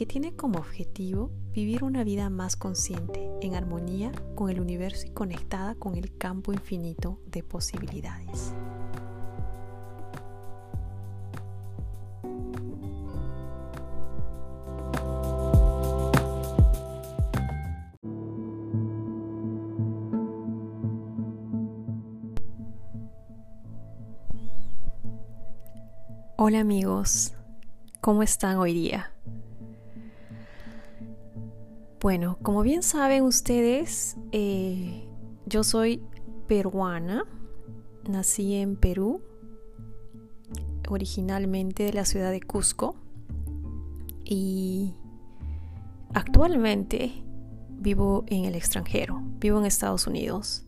que tiene como objetivo vivir una vida más consciente, en armonía con el universo y conectada con el campo infinito de posibilidades. Hola amigos, ¿cómo están hoy día? Bueno, como bien saben ustedes, eh, yo soy peruana, nací en Perú, originalmente de la ciudad de Cusco, y actualmente vivo en el extranjero, vivo en Estados Unidos.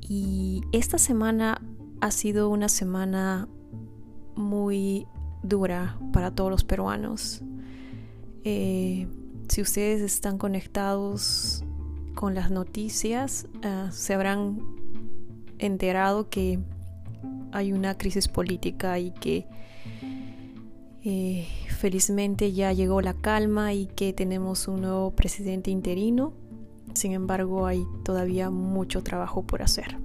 Y esta semana ha sido una semana muy dura para todos los peruanos. Eh, si ustedes están conectados con las noticias, uh, se habrán enterado que hay una crisis política y que eh, felizmente ya llegó la calma y que tenemos un nuevo presidente interino. Sin embargo, hay todavía mucho trabajo por hacer.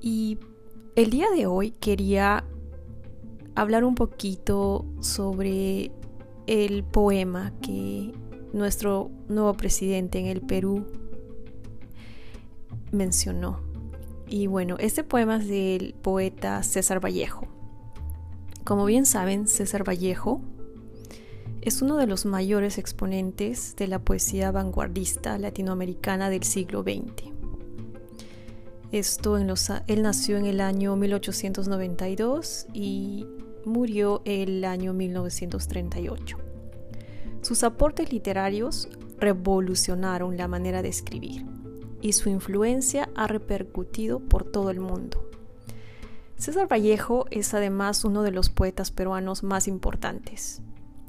Y el día de hoy quería hablar un poquito sobre el poema que nuestro nuevo presidente en el Perú mencionó. Y bueno, este poema es del poeta César Vallejo. Como bien saben, César Vallejo es uno de los mayores exponentes de la poesía vanguardista latinoamericana del siglo XX. Esto en los, él nació en el año 1892 y murió el año 1938. Sus aportes literarios revolucionaron la manera de escribir y su influencia ha repercutido por todo el mundo. César Vallejo es además uno de los poetas peruanos más importantes,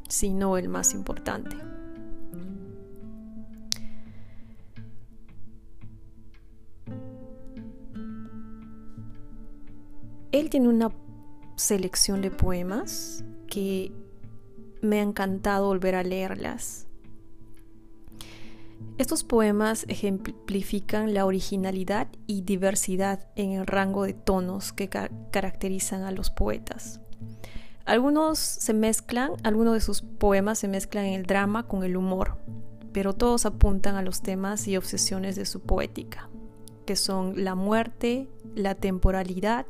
si no el más importante. Él tiene una selección de poemas que me ha encantado volver a leerlas. Estos poemas ejemplifican la originalidad y diversidad en el rango de tonos que caracterizan a los poetas. Algunos se mezclan, algunos de sus poemas se mezclan en el drama con el humor, pero todos apuntan a los temas y obsesiones de su poética, que son la muerte, la temporalidad,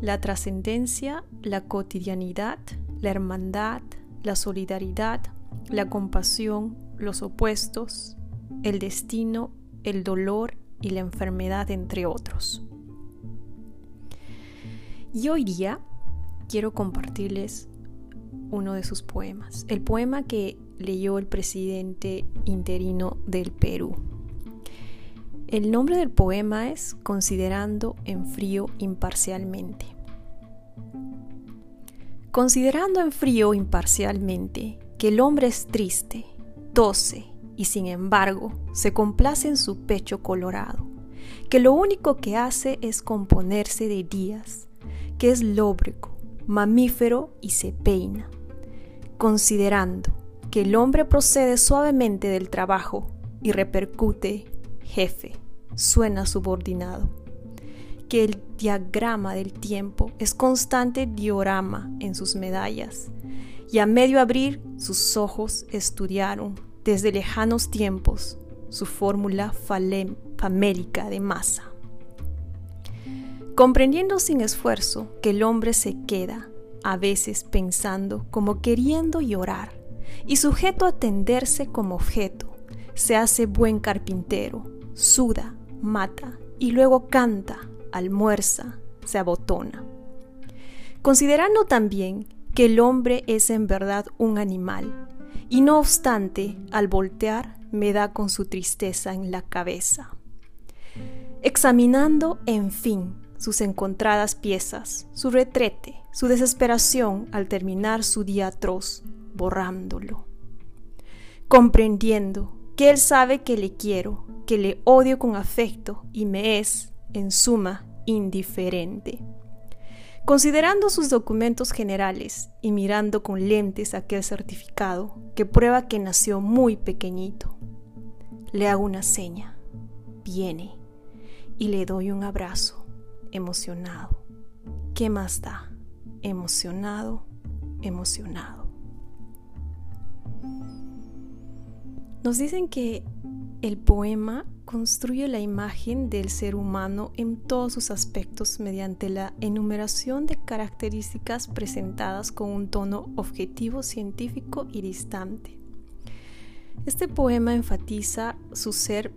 la trascendencia, la cotidianidad, la hermandad, la solidaridad, la compasión, los opuestos, el destino, el dolor y la enfermedad, entre otros. Y hoy día quiero compartirles uno de sus poemas, el poema que leyó el presidente interino del Perú. El nombre del poema es Considerando en frío imparcialmente. Considerando en frío imparcialmente que el hombre es triste, tose y sin embargo se complace en su pecho colorado, que lo único que hace es componerse de días, que es lóbrego, mamífero y se peina. Considerando que el hombre procede suavemente del trabajo y repercute jefe, suena subordinado. Que el diagrama del tiempo es constante diorama en sus medallas, y a medio abrir sus ojos estudiaron desde lejanos tiempos su fórmula famélica de masa. Comprendiendo sin esfuerzo que el hombre se queda, a veces pensando como queriendo llorar, y sujeto a tenderse como objeto, se hace buen carpintero, suda, mata y luego canta, almuerza, se abotona. Considerando también que el hombre es en verdad un animal, y no obstante, al voltear me da con su tristeza en la cabeza. examinando, en fin, sus encontradas piezas, su retrete, su desesperación al terminar su día atroz, borrándolo. Comprendiendo que él sabe que le quiero, que le odio con afecto y me es, en suma, indiferente. Considerando sus documentos generales y mirando con lentes aquel certificado que prueba que nació muy pequeñito, le hago una seña. Viene y le doy un abrazo, emocionado. ¿Qué más da? Emocionado, emocionado. Nos dicen que el poema construye la imagen del ser humano en todos sus aspectos mediante la enumeración de características presentadas con un tono objetivo, científico y distante. Este poema enfatiza su ser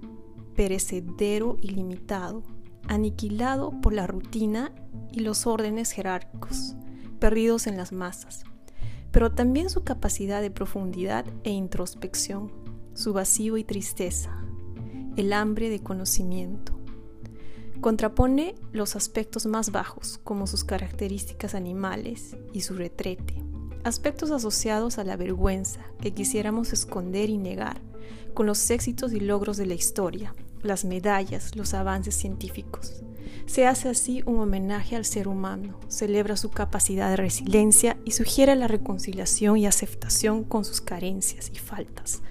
perecedero y limitado, aniquilado por la rutina y los órdenes jerárquicos, perdidos en las masas, pero también su capacidad de profundidad e introspección, su vacío y tristeza, el hambre de conocimiento. Contrapone los aspectos más bajos, como sus características animales y su retrete, aspectos asociados a la vergüenza que quisiéramos esconder y negar, con los éxitos y logros de la historia, las medallas, los avances científicos. Se hace así un homenaje al ser humano, celebra su capacidad de resiliencia y sugiere la reconciliación y aceptación con sus carencias y faltas,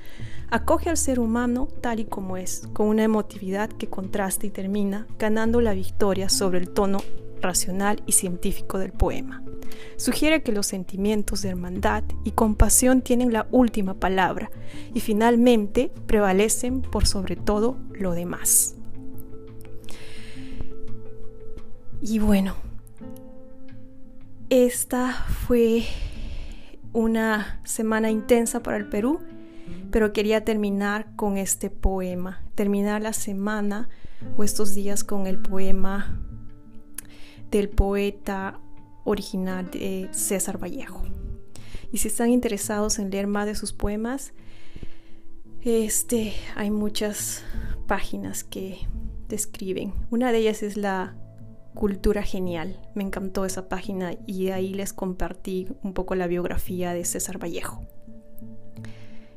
acoge al ser humano tal y como es, con una emotividad que contrasta y termina ganando la victoria sobre el tono racional y científico del poema. Sugiere que los sentimientos de hermandad y compasión tienen la última palabra y finalmente prevalecen por sobre todo lo demás. Y bueno, esta fue una semana intensa para el Perú pero quería terminar con este poema, terminar la semana o estos días con el poema del poeta original de César Vallejo. Y si están interesados en leer más de sus poemas, este, hay muchas páginas que describen. Una de ellas es la Cultura Genial. Me encantó esa página y ahí les compartí un poco la biografía de César Vallejo.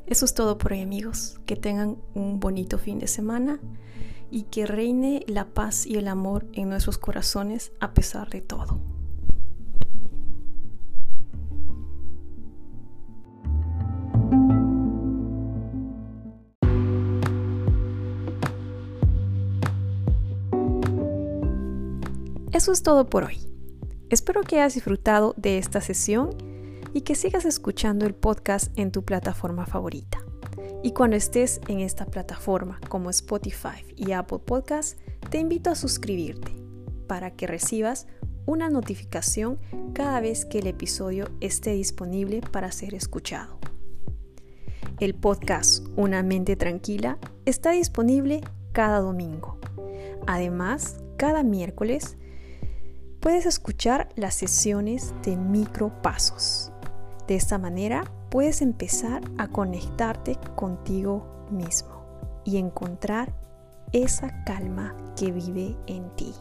Eso es todo por hoy amigos. Que tengan un bonito fin de semana y que reine la paz y el amor en nuestros corazones a pesar de todo. Eso es todo por hoy. Espero que hayas disfrutado de esta sesión y que sigas escuchando el podcast en tu plataforma favorita. Y cuando estés en esta plataforma como Spotify y Apple Podcast, te invito a suscribirte para que recibas una notificación cada vez que el episodio esté disponible para ser escuchado. El podcast Una mente tranquila está disponible cada domingo. Además, cada miércoles puedes escuchar las sesiones de micropasos de esta manera puedes empezar a conectarte contigo mismo y encontrar esa calma que vive en ti.